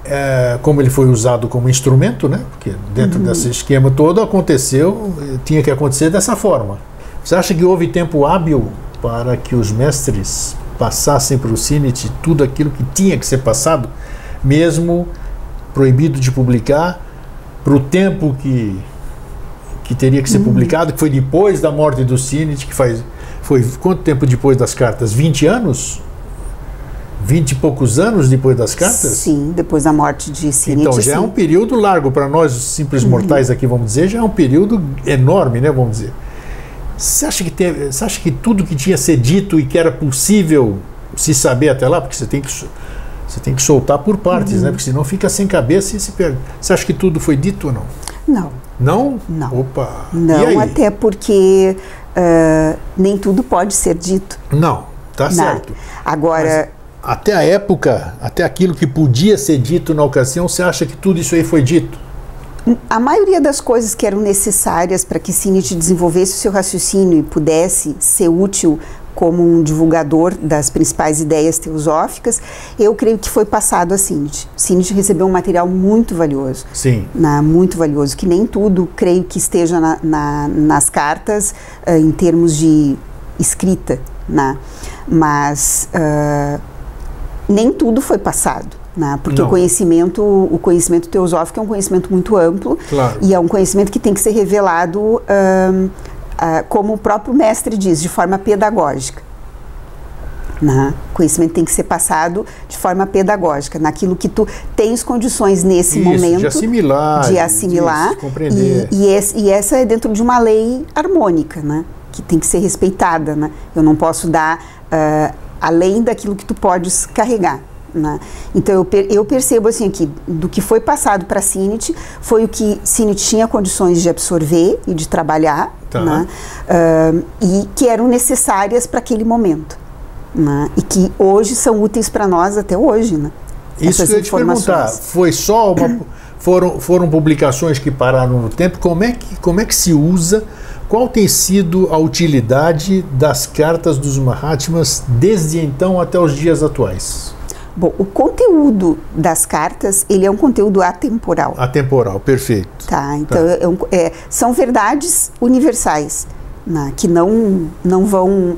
é, como ele foi usado como instrumento, né? Porque dentro uhum. desse esquema todo aconteceu, tinha que acontecer dessa forma. Você acha que houve tempo hábil para que os mestres passassem para o Sinit tudo aquilo que tinha que ser passado, mesmo proibido de publicar, para o tempo que, que teria que ser uhum. publicado, que foi depois da morte do Sinit, que faz foi quanto tempo depois das cartas? 20 anos? 20 e poucos anos depois das cartas? Sim, depois da morte de Sinit. Então já sim. é um período largo para nós, simples uhum. mortais aqui, vamos dizer, já é um período enorme, né, vamos dizer. Você acha que, tem, você acha que tudo que tinha ser dito e que era possível se saber até lá, porque você tem que, você tem que soltar por partes, uhum. né, porque senão fica sem cabeça e se perde. Você acha que tudo foi dito ou não? Não. Não? Não. Opa! Não, até porque uh, nem tudo pode ser dito. Não, tá certo. Agora. Mas até a época, até aquilo que podia ser dito na ocasião, você acha que tudo isso aí foi dito? A maioria das coisas que eram necessárias para que Sinit desenvolvesse o seu raciocínio e pudesse ser útil como um divulgador das principais ideias teosóficas, eu creio que foi passado a Sinit. Sinit recebeu um material muito valioso. Sim. Muito valioso, que nem tudo creio que esteja na, na, nas cartas uh, em termos de escrita, né? mas uh, nem tudo foi passado. Né? Porque Não. o conhecimento, o conhecimento teosófico é um conhecimento muito amplo claro. e é um conhecimento que tem que ser revelado uh, ah, como o próprio mestre diz, de forma pedagógica. Né? O conhecimento tem que ser passado de forma pedagógica, naquilo que tu tens condições nesse Isso, momento de assimilar, de assimilar compreender. E, e, esse, e, essa é dentro de uma lei harmônica, né? que tem que ser respeitada. Né? Eu não posso dar uh, além daquilo que tu podes carregar. Né? Então eu, per, eu percebo assim que do que foi passado para a Cinit foi o que Cinit tinha condições de absorver e de trabalhar tá. né? uh, e que eram necessárias para aquele momento né? e que hoje são úteis para nós até hoje. Né? Isso que eu ia te perguntar, foi só uma, foram, foram publicações que pararam no tempo, como é que, como é que se usa qual tem sido a utilidade das cartas dos Mahatmas desde então até os dias atuais? Bom, o conteúdo das cartas, ele é um conteúdo atemporal. Atemporal, perfeito. Tá, então tá. É um, é, são verdades universais, né, que não, não vão...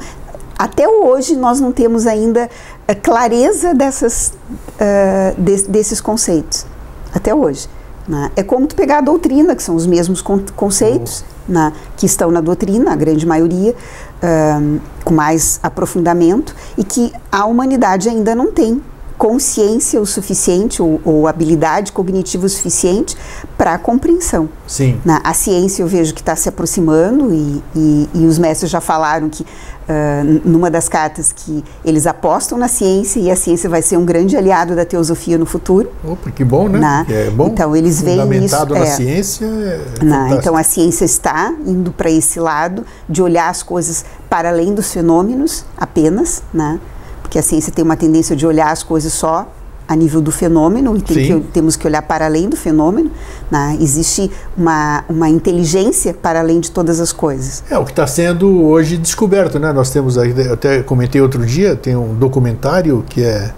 Até hoje nós não temos ainda a clareza dessas, uh, de, desses conceitos. Até hoje. Né? É como tu pegar a doutrina, que são os mesmos con conceitos oh. né, que estão na doutrina, a grande maioria, uh, com mais aprofundamento, e que a humanidade ainda não tem consciência o suficiente ou, ou habilidade cognitiva o suficiente para a compreensão. Sim. Na, a ciência eu vejo que está se aproximando e, e, e, os mestres já falaram que uh, numa das cartas que eles apostam na ciência e a ciência vai ser um grande aliado da teosofia no futuro. Opa, que bom, né? Na, é bom. Então eles veem isso. na é, ciência. É na, então a ciência está indo para esse lado de olhar as coisas para além dos fenômenos apenas, né? Porque a ciência tem uma tendência de olhar as coisas só a nível do fenômeno e tem que, temos que olhar para além do fenômeno. Né? Existe uma, uma inteligência para além de todas as coisas. É o que está sendo hoje descoberto, né? Nós temos, eu até comentei outro dia, tem um documentário que é,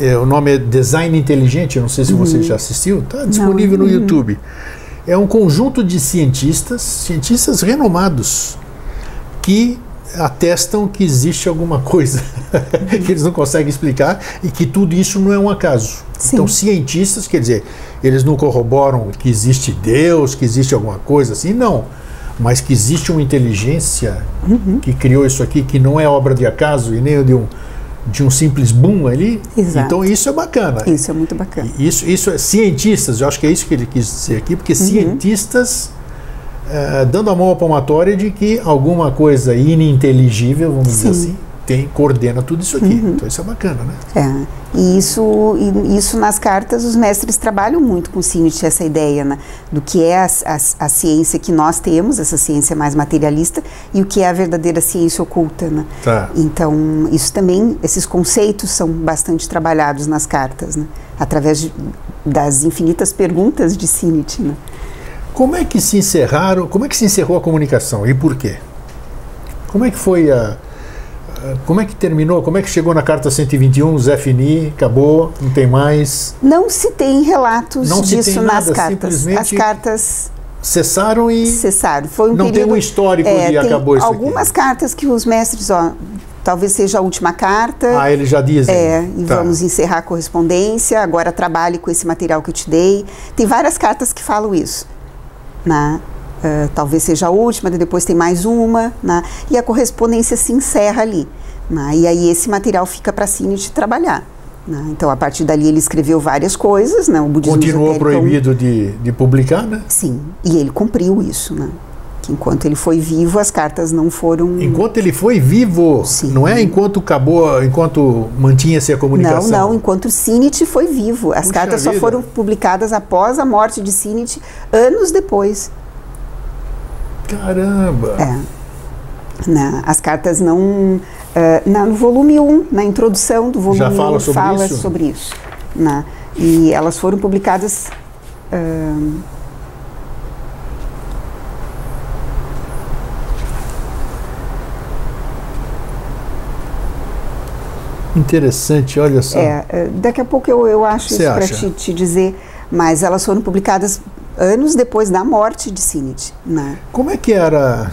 é o nome é Design Inteligente. Eu não sei se uhum. você já assistiu. Está disponível não. no uhum. YouTube. É um conjunto de cientistas, cientistas renomados, que atestam que existe alguma coisa que eles não conseguem explicar e que tudo isso não é um acaso. Sim. Então, cientistas, quer dizer, eles não corroboram que existe Deus, que existe alguma coisa assim, não. Mas que existe uma inteligência uhum. que criou isso aqui, que não é obra de acaso e nem de um, de um simples boom ali. Exato. Então, isso é bacana. Isso é muito bacana. Isso, isso é cientistas, eu acho que é isso que ele quis dizer aqui, porque uhum. cientistas é, dando a mão à palmatória de que alguma coisa ininteligível, vamos Sim. dizer assim, tem, coordena tudo isso aqui. Uhum. Então isso é bacana, né? É. E isso, isso nas cartas os mestres trabalham muito com o Sinit, essa ideia né, do que é a, a, a, ciência que nós temos, essa ciência mais materialista, e o que é a verdadeira ciência oculta. Né? Tá. Então, isso também, esses conceitos são bastante trabalhados nas cartas, né? através de, das infinitas perguntas de Sinit. Né? Como é que se encerraram, como é que se encerrou a comunicação e por quê? Como é que foi a, como é que terminou? Como é que chegou na carta 121, Zé Fini, acabou, não tem mais? Não se tem relatos não disso tem nada, nas cartas. As cartas cessaram e cessaram. Foi um não período, tem um histórico é, de acabou isso Algumas aqui. cartas que os mestres, ó, talvez seja a última carta. Ah, eles já dizem. É, e tá. vamos encerrar a correspondência. Agora trabalhe com esse material que eu te dei. Tem várias cartas que falam isso né? Uh, talvez seja a última, depois tem mais uma, né? e a correspondência se encerra ali. Né? E aí esse material fica para a Cinit trabalhar. Né? Então, a partir dali, ele escreveu várias coisas. Né? O budismo Continuou proibido de, de publicar, né? Sim, e ele cumpriu isso. Né? Que enquanto ele foi vivo, as cartas não foram. Enquanto ele foi vivo, Sim. não é enquanto acabou, enquanto mantinha-se a comunicação. Não, não, enquanto Sinit foi vivo. As Puxa cartas vida. só foram publicadas após a morte de Sinit, anos depois. Caramba! É. Na, as cartas não. Uh, na, no volume 1, na introdução do volume Já fala 1, sobre fala isso? sobre isso. Na, e elas foram publicadas. Uh, Interessante, olha só. É, é, daqui a pouco eu, eu acho Você isso para te, te, dizer, mas elas foram publicadas anos depois da morte de Sinit. Né? Como é que era?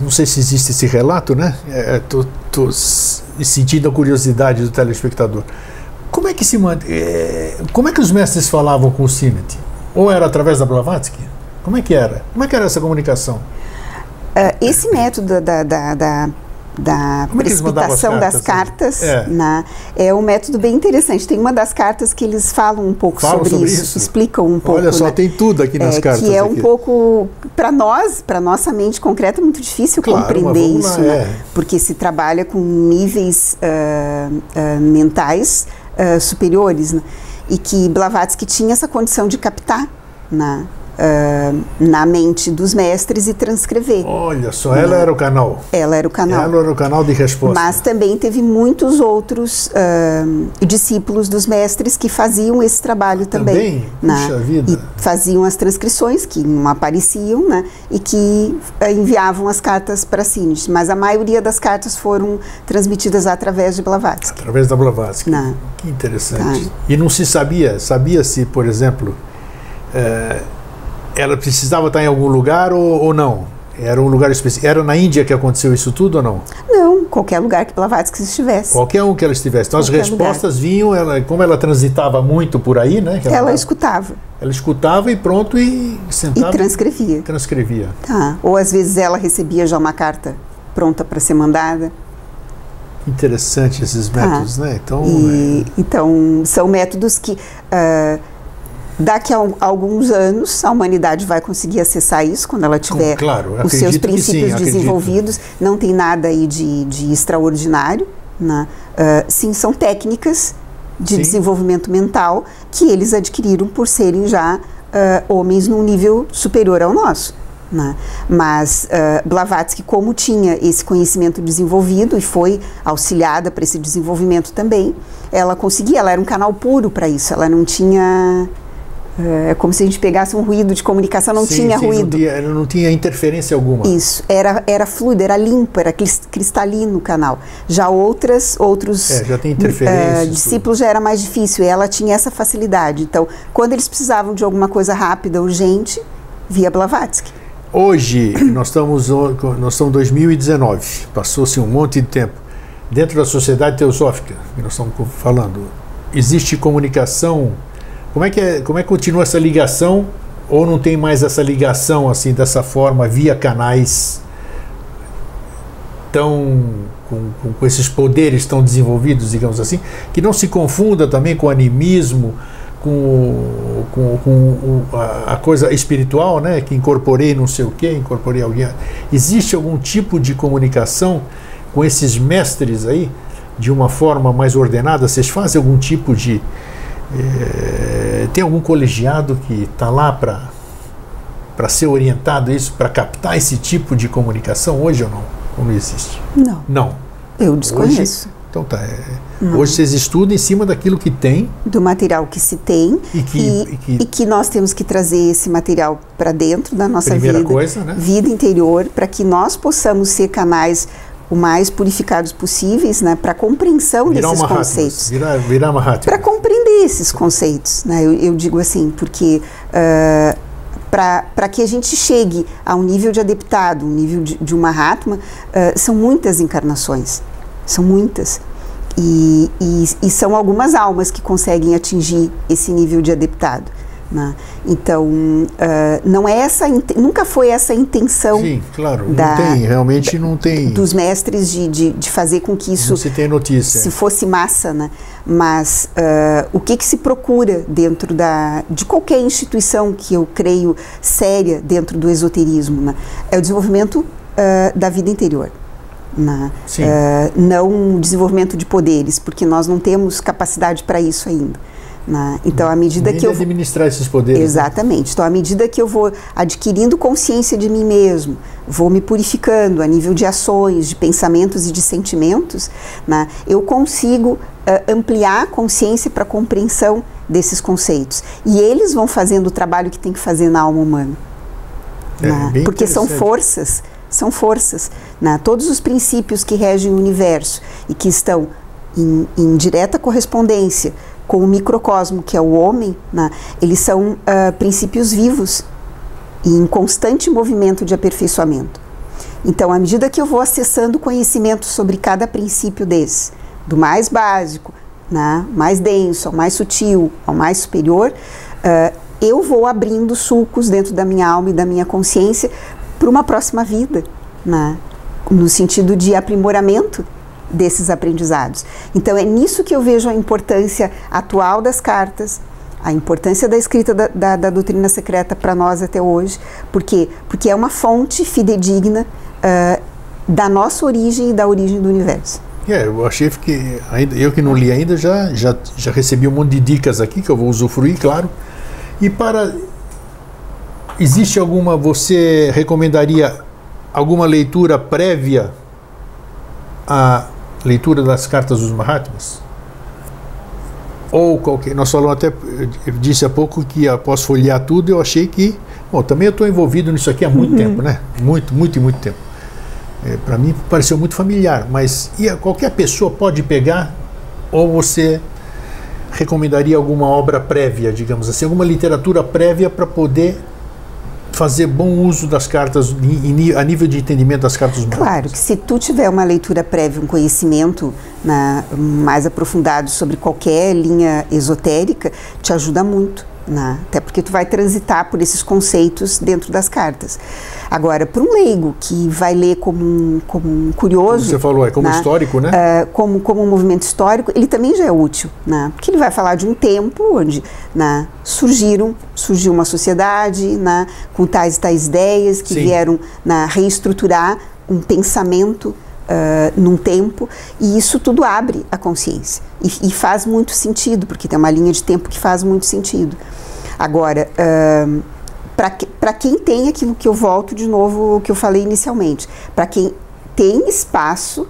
Não sei se existe esse relato, né? É, tô, tô sentindo a curiosidade do telespectador. Como é que se é, como é que os mestres falavam com o Sinit? Ou era através da Blavatsky? Como é que era? Como é que era essa comunicação? Uh, esse método da, da, da da Como é precipitação das cartas, é. Né, é um método bem interessante. Tem uma das cartas que eles falam um pouco falam sobre, sobre isso, isso, explicam um pouco. Olha só, né, tem tudo aqui nas é, cartas. Que é aqui. um pouco, para nós, para nossa mente concreta, é muito difícil claro, compreender isso, né, é. porque se trabalha com níveis uh, uh, mentais uh, superiores, né, e que Blavatsky tinha essa condição de captar, né, uh, na mente dos mestres e transcrever. Olha só, ela era o canal. Ela era o canal. Ela era o canal de resposta. Mas também teve muitos outros uh, discípulos dos mestres que faziam esse trabalho também. Também? Né? Puxa vida. E faziam as transcrições, que não apareciam, né? E que uh, enviavam as cartas para Sinit. Mas a maioria das cartas foram transmitidas através de Blavatsky. Através da Blavatsky. Não. Né? Que interessante. Tá. E não se sabia, sabia-se, por exemplo, ela precisava estar em algum lugar ou, ou não? Era um lugar específico. Era na Índia que aconteceu isso tudo ou não? Não, qualquer lugar que Blavatsky estivesse. Qualquer um que ela estivesse. Então qualquer as respostas lugar. vinham, ela, como ela transitava muito por aí, né? Ela, ela, escutava. Ela escutava e pronto e sentava. E transcrevia. Transcrevia. Tá. Ou às vezes ela recebia já uma carta pronta para ser mandada. Interessante esses tá. métodos, tá. né? Então, e, é... então são métodos que uh, Daqui a, alguns anos, a humanidade vai conseguir acessar isso quando ela tiver claro, os seus princípios sim, desenvolvidos. Não tem nada aí de, de extraordinário. Né? Uh, sim, são técnicas de sim. desenvolvimento mental que eles adquiriram por serem já uh, homens num nível superior ao nosso. Né? Mas uh, Blavatsky, como tinha esse conhecimento desenvolvido e foi auxiliada para esse desenvolvimento também, ela conseguia, ela era um canal puro para isso, ela não tinha é como se a gente pegasse um ruído de comunicação, não sim, tinha sim, ruído. Não tinha, não tinha interferência alguma. Isso, era, era fluido, era limpo, era cristalino o canal. Já outras, outros é, já uh, discípulos já era mais difícil, e ela tinha essa facilidade. Então, quando eles precisavam de alguma coisa rápida, urgente, via Blavatsky. Hoje, nós estamos nós estamos em 2019, passou-se um monte de tempo. Dentro da sociedade teosófica, que nós estamos falando, existe comunicação como é que é, como é que continua essa ligação ou não tem mais essa ligação assim dessa forma via canais tão com, com, esses poderes tão desenvolvidos, digamos assim, que não se confunda também com animismo, com, com, com a, a, coisa espiritual, né? Que incorporei não sei o que, incorporei alguém. Existe algum tipo de comunicação com esses mestres aí de uma forma mais ordenada? Vocês fazem algum tipo de é, tem algum colegiado que está lá para ser orientado isso, para captar esse tipo de comunicação hoje ou não? Ou não existe? Não. Não. Eu desconheço. Hoje, então tá. É, hoje vocês estudam em cima daquilo que tem. Do material que se tem. E que, e, e que, e que nós temos que trazer esse material para dentro da nossa Primeira vida. Coisa, né? Vida interior, para que nós possamos ser canais o mais purificados possíveis, né, para compreensão virar desses conceitos. Virar, virar Para compreender esses conceitos, né, eu, eu digo assim, porque uh, para que a gente chegue a um nível de adeptado, um nível de, de uma Mahatma, uh, são muitas encarnações, são muitas. E, e, e são algumas almas que conseguem atingir esse nível de adeptado. Né? Então, uh, não é essa, nunca foi essa a intenção. Sim, claro, da, não tem, realmente não tem. Dos mestres de, de, de, fazer com que isso. Não se tem notícia. Se fosse massa, né? Mas uh, o que, que se procura dentro da, de qualquer instituição que eu creio séria dentro do esoterismo, né? É o desenvolvimento uh, da vida interior. Né? não o desenvolvimento de poderes, porque nós não temos capacidade para isso ainda. Né? Então, à medida Nem que eu administrar esses poderes. Né? Exatamente. Então, à medida que eu vou adquirindo consciência de mim mesmo, vou me purificando a nível de ações, de pensamentos e de sentimentos, né? eu consigo uh, ampliar a consciência para a compreensão desses conceitos. E eles vão fazendo o trabalho que tem que fazer na alma humana. É, né? Porque são forças, são forças. Né? Todos os princípios que regem o universo e que estão em, em direta correspondência com o microcosmo, que é o homem, né, eles são uh, princípios vivos e em constante movimento de aperfeiçoamento. Então, à medida que eu vou acessando conhecimento sobre cada princípio desse, do mais básico, né, mais denso, ao mais sutil, ao mais superior, uh, eu vou abrindo sulcos dentro da minha alma e da minha consciência para uma próxima vida, né, no sentido de aprimoramento desses aprendizados. Então é nisso que eu vejo a importância atual das cartas, a importância da escrita da, da, da doutrina secreta para nós até hoje, porque porque é uma fonte fidedigna uh, da nossa origem e da origem do universo. É, eu achei que ainda, eu que não li ainda já, já já recebi um monte de dicas aqui que eu vou usufruir, claro. E para existe alguma você recomendaria alguma leitura prévia a leitura das cartas dos Mahatmas? Ou qualquer. Nós falamos até. Eu disse há pouco que após folhear tudo, eu achei que. Bom, também eu estou envolvido nisso aqui há muito uhum. tempo, né? Muito, muito e muito tempo. É, Para mim pareceu muito familiar, mas e qualquer pessoa pode pegar ou você recomendaria alguma obra prévia, digamos assim, alguma literatura prévia para poder fazer bom uso das cartas a nível de entendimento das cartas Claro que se tu tiver uma leitura prévia, um conhecimento na, mais aprofundado sobre qualquer linha esotérica, te ajuda muito. Né? Até porque tu vai transitar por esses conceitos dentro das cartas. Agora, para um leigo que vai ler como um, como um curioso. Como você falou, é como né? histórico, né? Uh, como, como um movimento histórico, ele também já é útil, né? Porque ele vai falar de um tempo onde né, surgiram, surgiu uma sociedade né, com tais e tais ideias que Sim. vieram né, reestruturar um pensamento Uh, num tempo, e isso tudo abre a consciência. E, e, faz muito sentido, porque tem uma linha de tempo que faz muito sentido. Agora, uh, para que, quem tem aquilo que eu volto de novo, que eu falei inicialmente, para quem tem espaço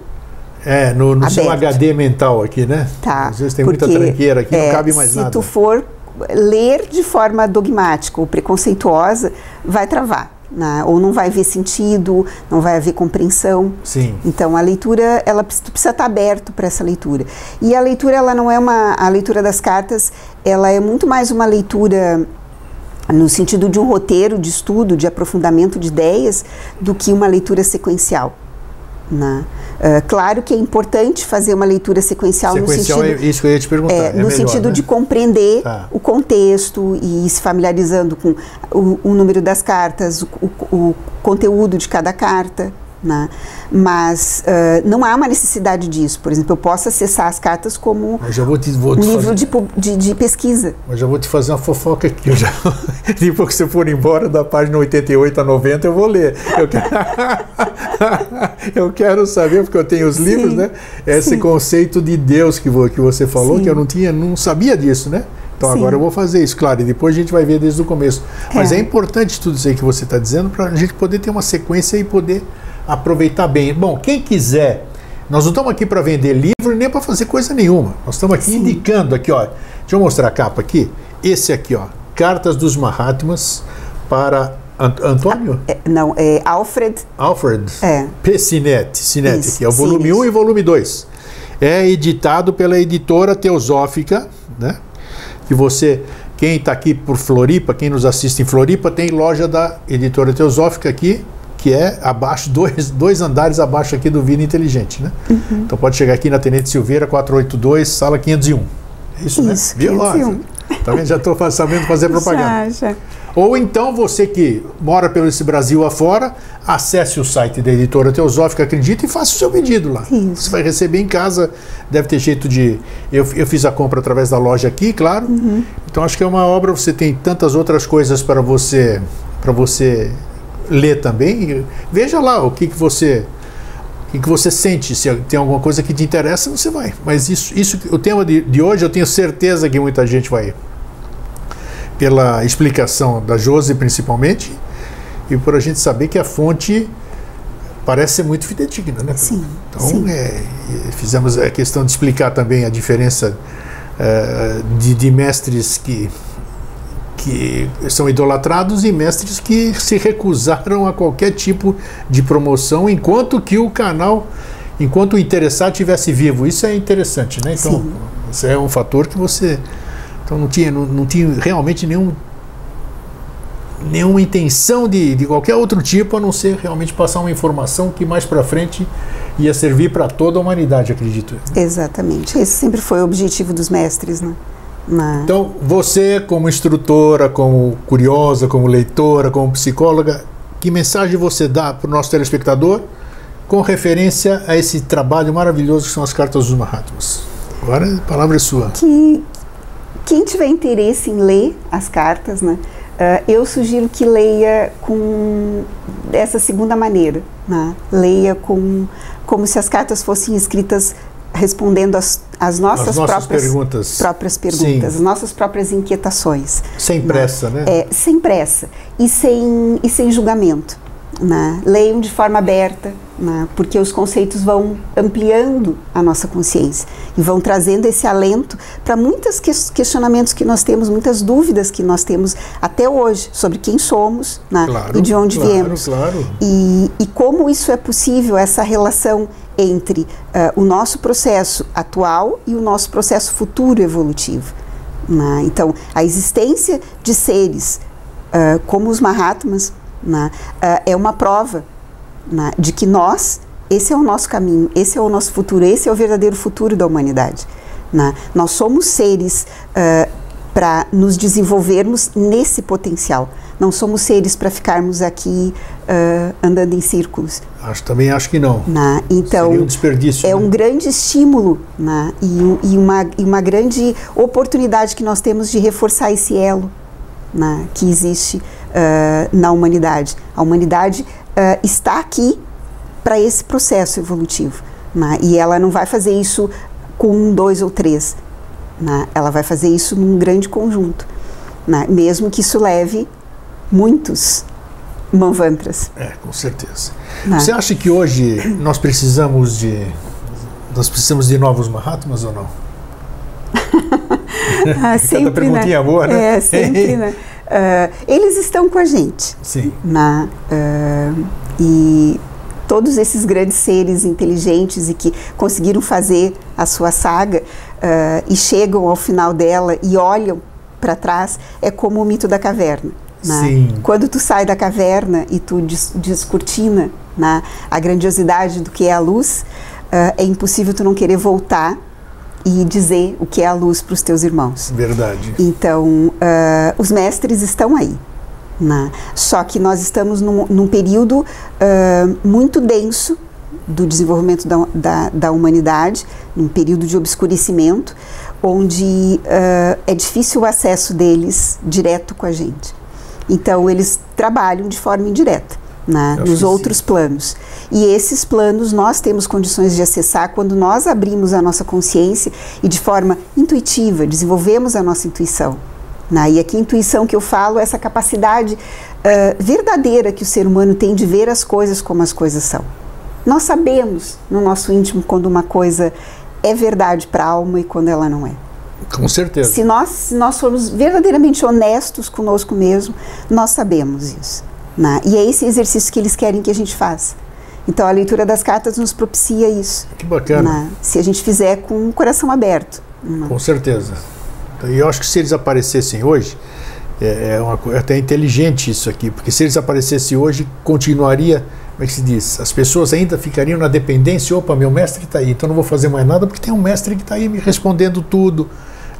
é, no, no seu HD mental aqui, né? Tá. Às vezes tem muita tranqueira aqui, é, não cabe mais se nada. Se tu for ler de forma dogmática ou preconceituosa, vai travar. Né? Ou não vai haver sentido, não vai haver compreensão. Sim. Então a leitura, ela tu precisa estar aberto para essa leitura. E a leitura, ela não é uma, a leitura das cartas, ela é muito mais uma leitura no sentido de um roteiro de estudo, de aprofundamento de ideias, do que uma leitura sequencial. Né? Uh, claro que é importante fazer uma leitura sequencial, sequencial no sentido, é isso que eu ia te perguntar. É, é no melhor, sentido né? de compreender tá. o contexto e se familiarizando com o, o número das cartas, o, o, o conteúdo de cada carta. Né? Mas uh, não há uma necessidade disso. Por exemplo, eu posso acessar as cartas como te, um livro de, de, de, pesquisa. Mas já vou te fazer uma fofoca aqui. Já, depois que você for embora da página 88 a 90, eu vou ler. Eu quero, eu quero saber, porque eu tenho os sim, livros, né? Esse sim. conceito de Deus que, que você falou, sim. que eu não tinha, não sabia disso, né? Então Sim. agora eu vou fazer isso, claro, e depois a gente vai ver desde o começo. Mas é, é importante tudo isso aí que você está dizendo para a gente poder ter uma sequência e poder aproveitar bem. Bom, quem quiser, nós não estamos aqui para vender livro nem para fazer coisa nenhuma. Nós estamos aqui Sim. indicando aqui, ó. Deixa eu mostrar a capa aqui. Esse aqui, ó, Cartas dos Mahatmas para Ant Antônio? Ah, é, não, é Alfred. Alfred. É. P. Sinetti, Sinetti aqui, é o volume 1 um e volume 2. É editado pela editora Teosófica, né? Que você quem está aqui por Floripa, quem nos assiste em Floripa, tem loja da editora Teosófica aqui, que é abaixo, dois, dois andares abaixo aqui do Vida Inteligente, né? Uhum. Então pode chegar aqui na Tenente Silveira, 482, sala 501. É isso, isso né? Viu? 501. Também já estou sabendo fazer propaganda. Já, já. Ou então você que mora pelo esse Brasil afora, acesse o site da editora Teosófica Acredita e faça o seu pedido lá. Isso. Você vai receber em casa, deve ter jeito de. Eu, eu fiz a compra através da loja aqui, claro. Uhum. Então acho que é uma obra, você tem tantas outras coisas para você para você ler também. Veja lá o que, que você o que, que você sente. Se tem alguma coisa que te interessa, você vai. Mas isso, isso o tema de, de hoje, eu tenho certeza que muita gente vai. Pela explicação da Josi, principalmente, e por a gente saber que a fonte parece ser muito fidedigna, né? Sim. Então, sim. É, fizemos a questão de explicar também a diferença é, de, de mestres que que são idolatrados e mestres que se recusaram a qualquer tipo de promoção enquanto que o canal, enquanto o interessado estivesse vivo. Isso é interessante, né? Então, Sim. isso é um fator que você então não tinha, não, não tinha realmente nenhum nenhuma intenção de, de qualquer outro tipo a não ser realmente passar uma informação que mais para frente ia servir para toda a humanidade, acredito. Exatamente. Esse sempre foi o objetivo dos mestres, né? Mas... Então, você, como instrutora, como curiosa, como leitora, como psicóloga, que mensagem você dá para o nosso telespectador com referência a esse trabalho maravilhoso que são as cartas dos Mahatmas? Agora a palavra é sua. Que quem tiver interesse em ler as cartas, né, uh, eu sugiro que leia com dessa segunda maneira. Né? Leia com, como se as cartas fossem escritas respondendo as, as, nossas, as nossas próprias perguntas, próprias perguntas as nossas próprias inquietações. Sem né? pressa, né? É, sem pressa e sem, e sem julgamento. Né? Leiam de forma aberta, né? porque os conceitos vão ampliando a nossa consciência e vão trazendo esse alento para muitos questionamentos que nós temos, muitas dúvidas que nós temos até hoje sobre quem somos né? claro, e de onde claro, viemos. Claro. E, e como isso é possível, essa relação entre uh, o nosso processo atual e o nosso processo futuro evolutivo. Né? Então, a existência de seres uh, como os Mahatmas né, uh, é uma prova né, de que nós, esse é o nosso caminho, esse é o nosso futuro, esse é o verdadeiro futuro da humanidade. Né? Nós somos seres para nos desenvolvermos nesse potencial. Não somos seres para ficarmos aqui uh, andando em círculos. Acho, também acho que não. Né? Então, Seria um desperdício. É né? um grande estímulo né? e, e, uma, e uma grande oportunidade que nós temos de reforçar esse elo né? que existe uh, na humanidade. A humanidade uh, está aqui para esse processo evolutivo. Né? E ela não vai fazer isso com um, dois ou três né? Ela vai fazer isso num grande conjunto, né? mesmo que isso leve muitos manvantras. É, com certeza. Não. Você acha que hoje nós precisamos de nós precisamos de novos Mahatmas ou não? ah, sempre, Cada perguntinha né? boa, né? É, sempre, né? Uh, eles estão com a gente. Sim. Uh, e todos esses grandes seres inteligentes e que conseguiram fazer a sua saga uh, e chegam ao final dela e olham para trás, é como o mito da caverna. Né? Sim. Quando tu sai da caverna e tu des descortina né, a grandiosidade do que é a luz, uh, é impossível tu não querer voltar e dizer o que é a luz para os teus irmãos. Verdade. Então, uh, os mestres estão aí. Né? Só que nós estamos num, num período uh, muito denso do desenvolvimento da, da, da, humanidade, num período de obscurecimento, onde uh, é difícil o acesso deles direto com a gente. Então, eles trabalham de forma indireta. Né, nos outros sim. planos. E esses planos nós temos condições de acessar quando nós abrimos a nossa consciência e de forma intuitiva desenvolvemos a nossa intuição. Né? E aqui, intuição que eu falo é essa capacidade uh, verdadeira que o ser humano tem de ver as coisas como as coisas são. Nós sabemos no nosso íntimo quando uma coisa é verdade para a alma e quando ela não é. Com certeza. Se nós, se nós formos verdadeiramente honestos conosco mesmo, nós sabemos isso. Né? E é esse exercício que eles querem que a gente faça. Então a leitura das cartas nos propicia isso. Que bacana. Né? Se a gente fizer com o coração aberto. Né? Com certeza. E eu acho que se eles aparecessem hoje, é, é, uma, é até inteligente isso aqui, porque se eles aparecessem hoje, continuaria, como é que se diz? As pessoas ainda ficariam na dependência, opa, meu mestre está aí, então não vou fazer mais nada porque tem um mestre que está aí me respondendo tudo.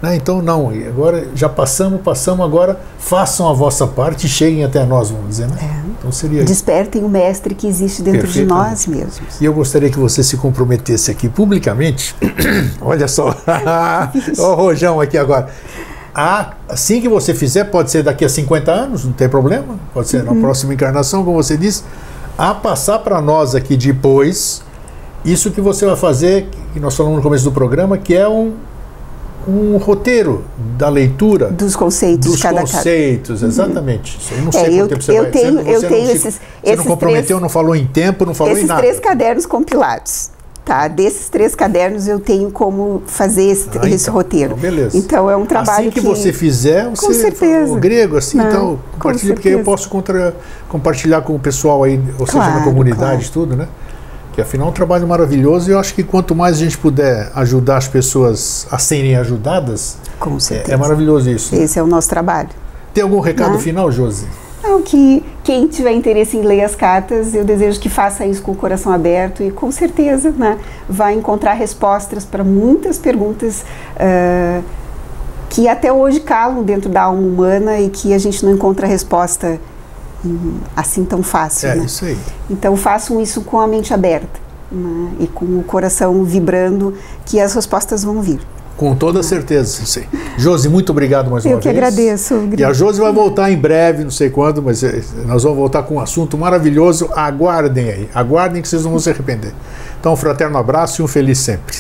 Né? Então, não, agora já passamos, passamos, agora façam a vossa parte e cheguem até nós, vamos dizer. Né? É. Então seria Despertem o mestre que existe dentro de nós mesmos. E eu gostaria que você se comprometesse aqui publicamente. Olha só, o Rojão aqui agora. Ah, assim que você fizer, pode ser daqui a 50 anos, não tem problema, pode ser uhum. na próxima encarnação, como você disse, a passar para nós aqui depois isso que você vai fazer, que nós falamos no começo do programa, que é um, um roteiro da leitura dos conceitos dos cada conceitos uhum. exatamente. Eu não sei é, eu, você eu vai, tenho você, eu você tenho não, esses você esses não comprometeu três, não falou em tempo não falou em nada. esses três cadernos compilados tá? Desses três cadernos eu tenho como fazer esse, ah, esse então, roteiro. Então, beleza. então é um trabalho assim que, que você fizer você com certeza. o grego assim não, então compartilha porque eu posso contra, compartilhar com o pessoal aí ou claro, seja na comunidade claro. tudo né que afinal é um trabalho maravilhoso e eu acho que quanto mais a gente puder ajudar as pessoas a serem ajudadas, Com certeza. É, é maravilhoso isso. Esse é o nosso trabalho. Tem algum recado né? final, Josi? Não, que quem tiver interesse em ler as cartas, eu desejo que faça isso com o coração aberto e com certeza né, vai encontrar respostas para muitas perguntas uh, que até hoje calam dentro da alma humana e que a gente não encontra resposta assim tão fácil. É né? isso aí. Então façam isso com a mente aberta né? e com o coração vibrando, que as respostas vão vir. Com toda certeza, sim. Josi, muito obrigado mais Eu uma vez. Eu que agradeço. E a Josi vai voltar em breve, não sei quando, mas eh, nós vamos voltar com um assunto maravilhoso. Aguardem aí, aguardem que vocês não vão se arrepender. Então, um fraterno abraço e um feliz sempre.